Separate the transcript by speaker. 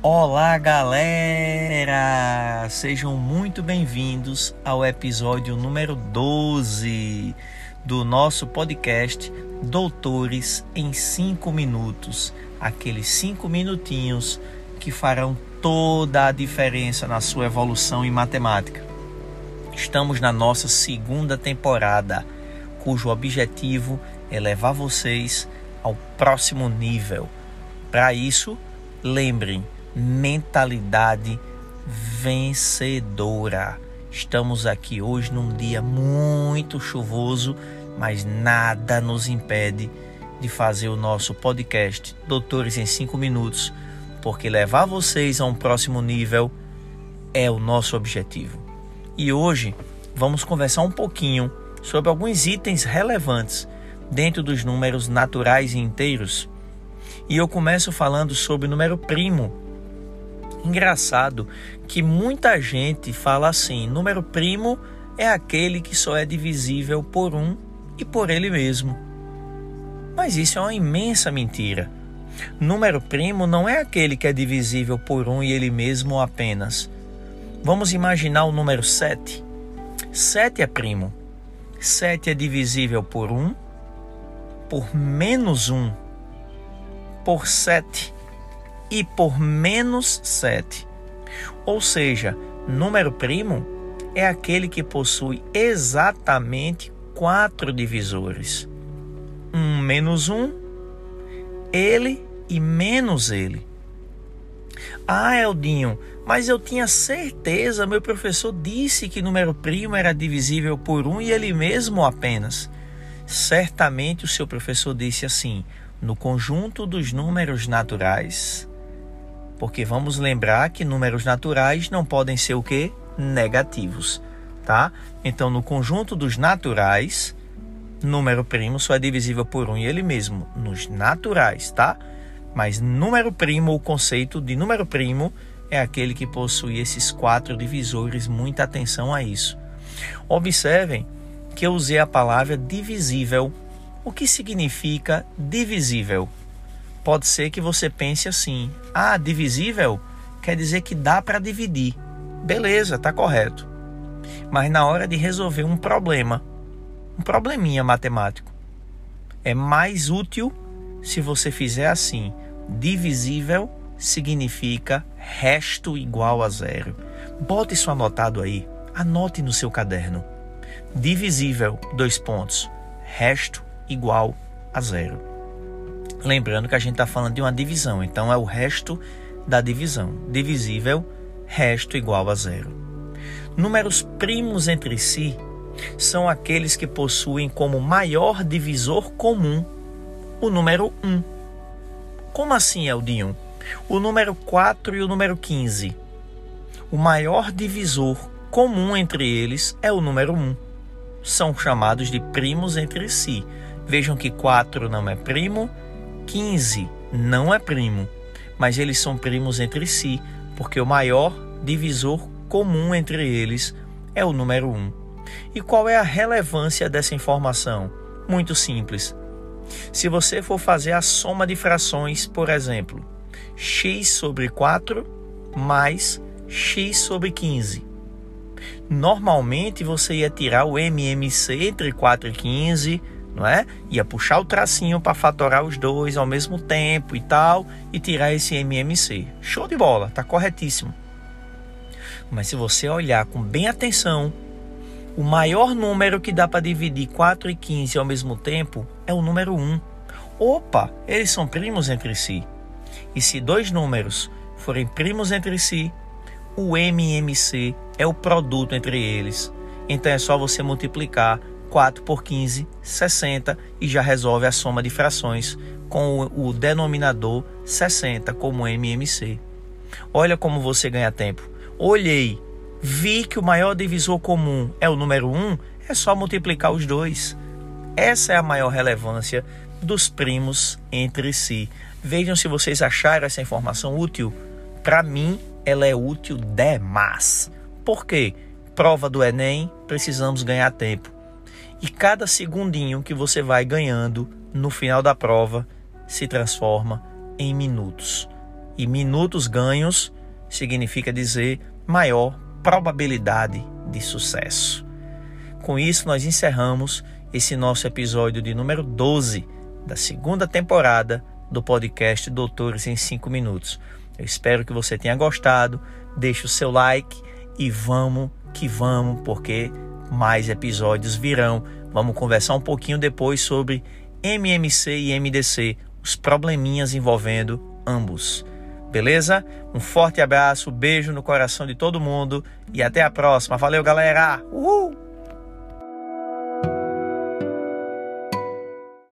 Speaker 1: Olá, galera! Sejam muito bem-vindos ao episódio número 12 do nosso podcast Doutores em 5 Minutos. Aqueles 5 minutinhos que farão toda a diferença na sua evolução em matemática. Estamos na nossa segunda temporada, cujo objetivo é levar vocês ao próximo nível. Para isso, lembrem mentalidade vencedora. Estamos aqui hoje num dia muito chuvoso, mas nada nos impede de fazer o nosso podcast Doutores em 5 Minutos, porque levar vocês a um próximo nível é o nosso objetivo. E hoje vamos conversar um pouquinho sobre alguns itens relevantes dentro dos números naturais e inteiros. E eu começo falando sobre o número primo, Engraçado que muita gente fala assim: número primo é aquele que só é divisível por um e por ele mesmo. Mas isso é uma imensa mentira. Número primo não é aquele que é divisível por um e ele mesmo apenas. Vamos imaginar o número 7. 7 é primo. 7 é divisível por 1, por menos 1, por 7 e por menos 7. Ou seja, número primo é aquele que possui exatamente quatro divisores: 1 menos 1, ele e menos ele. Ah, Eldinho, mas eu tinha certeza, meu professor disse que número primo era divisível por 1 e ele mesmo apenas. Certamente o seu professor disse assim: no conjunto dos números naturais, porque vamos lembrar que números naturais não podem ser o que? Negativos, tá? Então, no conjunto dos naturais, número primo só é divisível por um e ele mesmo, nos naturais, tá? Mas número primo, o conceito de número primo é aquele que possui esses quatro divisores, muita atenção a isso. Observem que eu usei a palavra divisível. O que significa divisível? Pode ser que você pense assim: ah, divisível quer dizer que dá para dividir. Beleza, tá correto. Mas na hora de resolver um problema, um probleminha matemático, é mais útil se você fizer assim: divisível significa resto igual a zero. Bote isso anotado aí, anote no seu caderno. Divisível, dois pontos, resto igual a zero. Lembrando que a gente está falando de uma divisão, então é o resto da divisão. Divisível, resto igual a zero. Números primos entre si são aqueles que possuem como maior divisor comum o número 1. Como assim, Eldinho? O número 4 e o número 15. O maior divisor comum entre eles é o número 1. São chamados de primos entre si. Vejam que 4 não é primo 15 não é primo, mas eles são primos entre si, porque o maior divisor comum entre eles é o número 1. E qual é a relevância dessa informação? Muito simples. Se você for fazer a soma de frações, por exemplo, x sobre 4 mais x sobre 15. Normalmente você ia tirar o MMC entre 4 e 15 não é? Ia puxar o tracinho para fatorar os dois ao mesmo tempo e tal e tirar esse MMC. Show de bola, tá corretíssimo. Mas se você olhar com bem atenção, o maior número que dá para dividir 4 e 15 ao mesmo tempo é o número 1. Opa, eles são primos entre si. E se dois números forem primos entre si, o MMC é o produto entre eles. Então é só você multiplicar 4 por 15, 60 e já resolve a soma de frações com o, denominador 60 como MMC. Olha como você ganha tempo. Olhei, vi que o maior divisor comum é o número 1, é só multiplicar os dois. Essa é a maior relevância dos primos entre si. Vejam se vocês acharam essa informação útil. Para mim, ela é útil demais. Por quê? Prova do Enem, precisamos ganhar tempo. E cada segundinho que você vai ganhando no final da prova se transforma em minutos. E minutos ganhos significa dizer maior probabilidade de sucesso. Com isso, nós encerramos esse nosso episódio de número 12 da segunda temporada do podcast Doutores em 5 Minutos. Eu espero que você tenha gostado. Deixe o seu like e vamos que vamos, porque mais episódios virão. Vamos conversar um pouquinho depois sobre MMC e MDC, os probleminhas envolvendo ambos. Beleza? Um forte abraço, beijo no coração de todo mundo e até a próxima. Valeu, galera! Uhul!